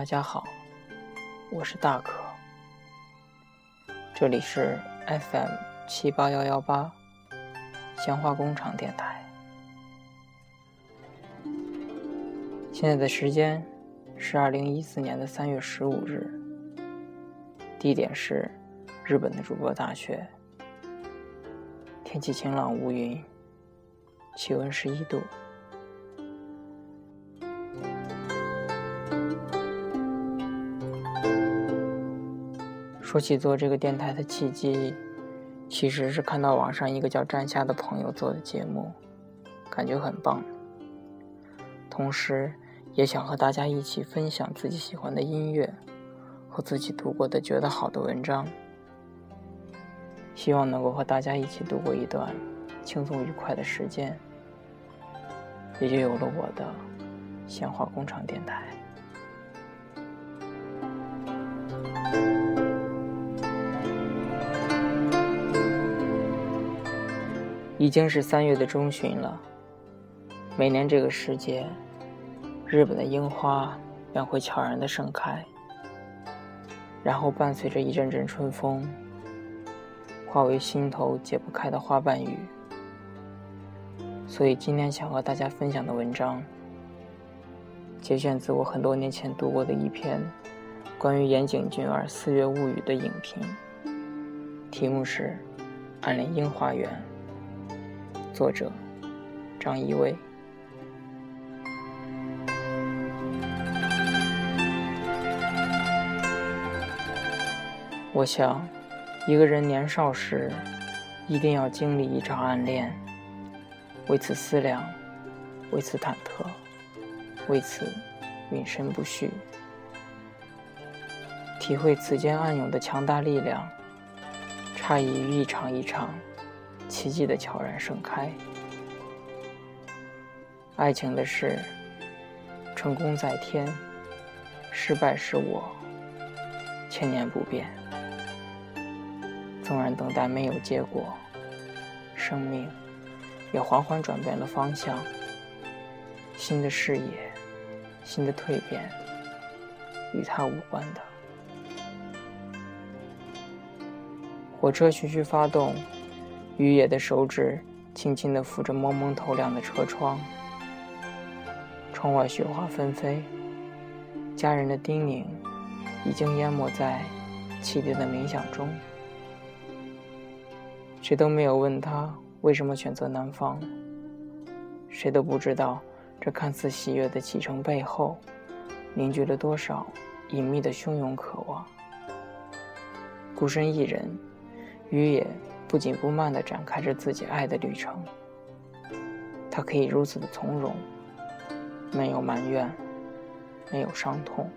大家好，我是大可，这里是 FM 七八幺幺八鲜花工厂电台。现在的时间是二零一四年的三月十五日，地点是日本的筑波大学，天气晴朗无云，气温十一度。说起做这个电台的契机，其实是看到网上一个叫站夏的朋友做的节目，感觉很棒。同时，也想和大家一起分享自己喜欢的音乐和自己读过的觉得好的文章，希望能够和大家一起度过一段轻松愉快的时间，也就有了我的鲜花工厂电台。已经是三月的中旬了。每年这个时节，日本的樱花便会悄然的盛开，然后伴随着一阵阵春风，化为心头解不开的花瓣雨。所以今天想和大家分享的文章，节选自我很多年前读过的一篇关于岩井俊二《四月物语》的影评，题目是《暗恋樱花园》。作者张一威。我想，一个人年少时一定要经历一场暗恋，为此思量，为此忐忑，为此云深不续，体会此间暗涌的强大力量，差异于一场一场。奇迹的悄然盛开。爱情的事，成功在天，失败是我，千年不变。纵然等待没有结果，生命也缓缓转变了方向。新的视野，新的蜕变，与他无关的。火车徐徐发动。雨野的手指轻轻地抚着蒙蒙透亮的车窗，窗外雪花纷飞，家人的叮咛已经淹没在汽笛的鸣响中。谁都没有问他为什么选择南方，谁都不知道这看似喜悦的启程背后凝聚了多少隐秘的汹涌渴望。孤身一人，雨野。不紧不慢地展开着自己爱的旅程，他可以如此的从容，没有埋怨，没有伤痛。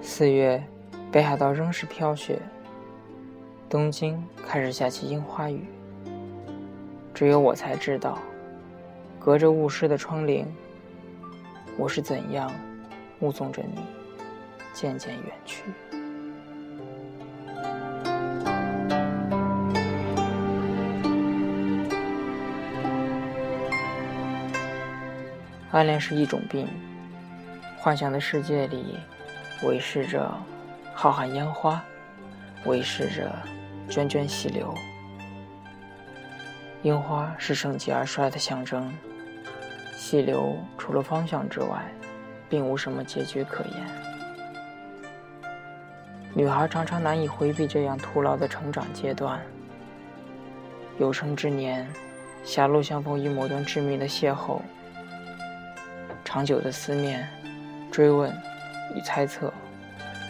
四月，北海道仍是飘雪，东京开始下起樱花雨。只有我才知道，隔着雾湿的窗棂。我是怎样目送着你渐渐远去？暗恋是一种病，幻想的世界里，维持着浩瀚烟花，维持着涓涓细流。樱花是盛极而衰的象征。细流除了方向之外，并无什么结局可言。女孩常常难以回避这样徒劳的成长阶段。有生之年，狭路相逢与某段致命的邂逅，长久的思念、追问与猜测，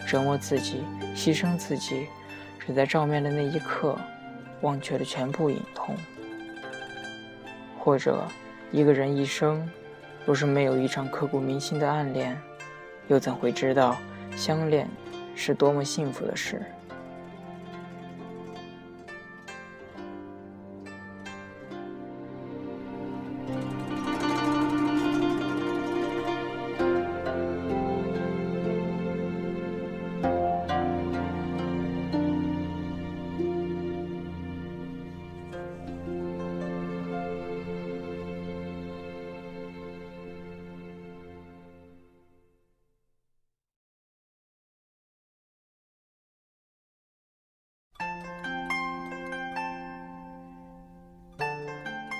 折磨自己、牺牲自己，只在照面的那一刻，忘却了全部隐痛，或者。一个人一生，若是没有一场刻骨铭心的暗恋，又怎会知道相恋是多么幸福的事？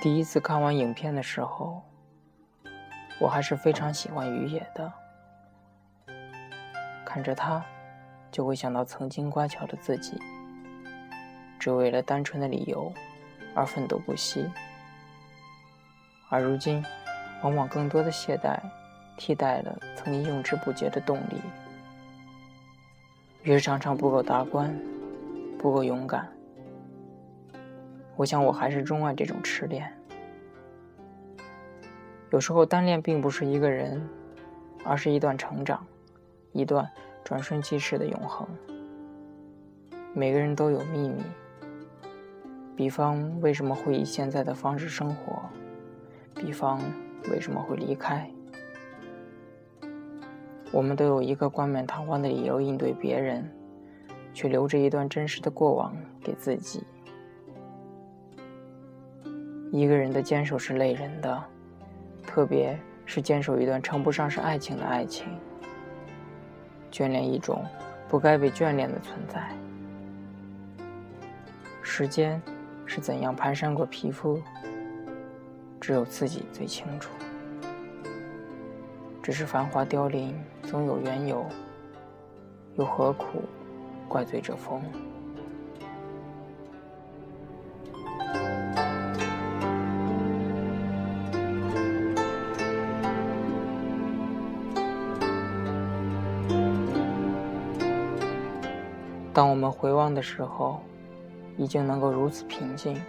第一次看完影片的时候，我还是非常喜欢于野的。看着他，就会想到曾经乖巧的自己，只为了单纯的理由而奋斗不息。而如今，往往更多的懈怠替代了曾经用之不竭的动力，于是常常不够达观，不够勇敢。我想，我还是钟爱这种痴恋。有时候，单恋并不是一个人，而是一段成长，一段转瞬即逝的永恒。每个人都有秘密，比方为什么会以现在的方式生活，比方为什么会离开。我们都有一个冠冕堂皇的理由应对别人，却留着一段真实的过往给自己。一个人的坚守是累人的，特别是坚守一段称不上是爱情的爱情，眷恋一种不该被眷恋的存在。时间是怎样蹒跚过皮肤，只有自己最清楚。只是繁华凋零，总有缘由，又何苦怪罪这风？当我们回望的时候，已经能够如此平静，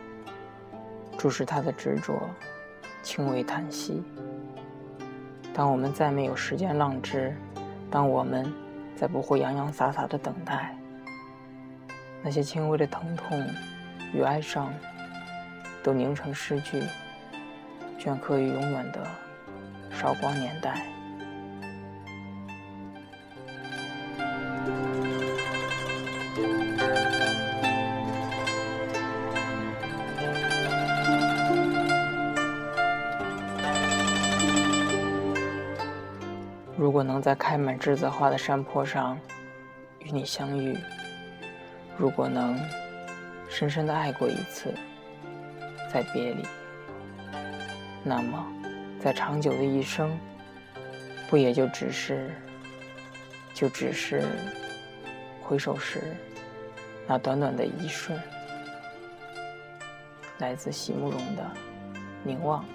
注视他的执着，轻微叹息。当我们再没有时间浪掷，当我们再不会洋洋洒洒的等待，那些轻微的疼痛与哀伤，都凝成诗句，镌刻于永远的韶光年代。如果能在开满栀子花的山坡上与你相遇，如果能深深的爱过一次，再别离，那么在长久的一生，不也就只是，就只是回首时那短短的一瞬，来自席慕容的凝望。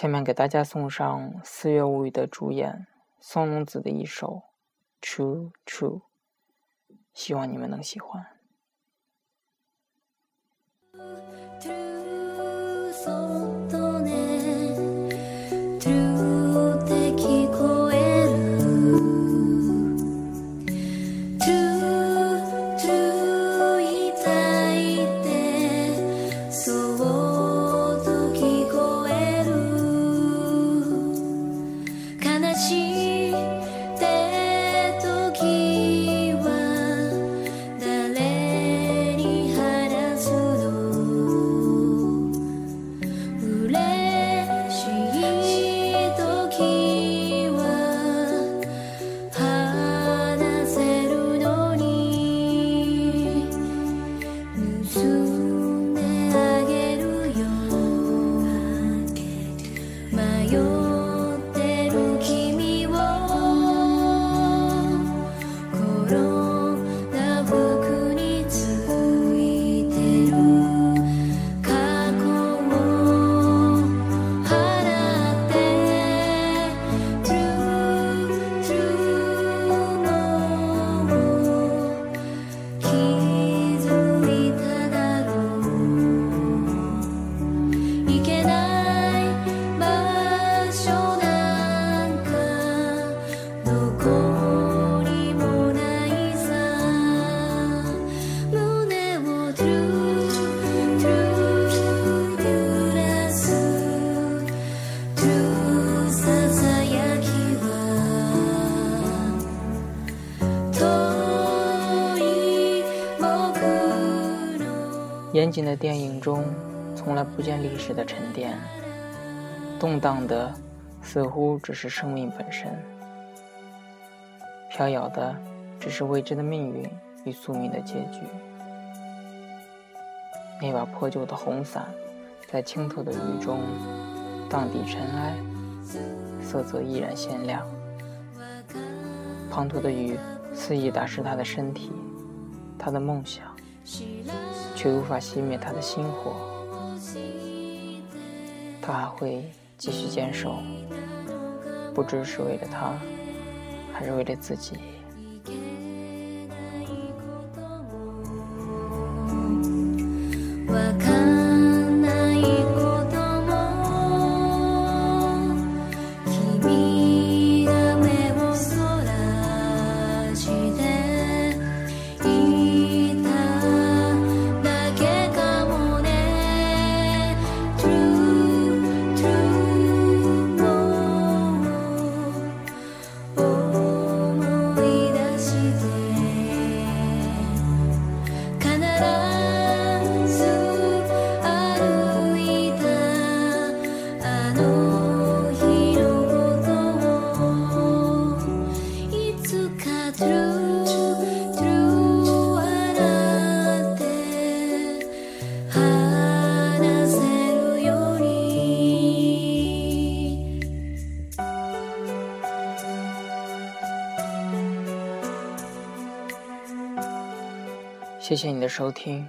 下面给大家送上《四月物语》的主演松隆子的一首《True True》，希望你们能喜欢。严谨的电影中，从来不见历史的沉淀，动荡的似乎只是生命本身，飘摇的只是未知的命运与宿命的结局。那把破旧的红伞，在清透的雨中荡涤尘埃，色泽依然鲜亮。滂沱的雨肆意打湿他的身体，他的梦想，却无法熄灭他的心火。他还会继续坚守，不知是为了他，还是为了自己。谢谢你的收听，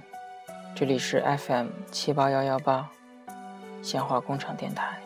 这里是 FM 七八幺幺八，鲜花工厂电台。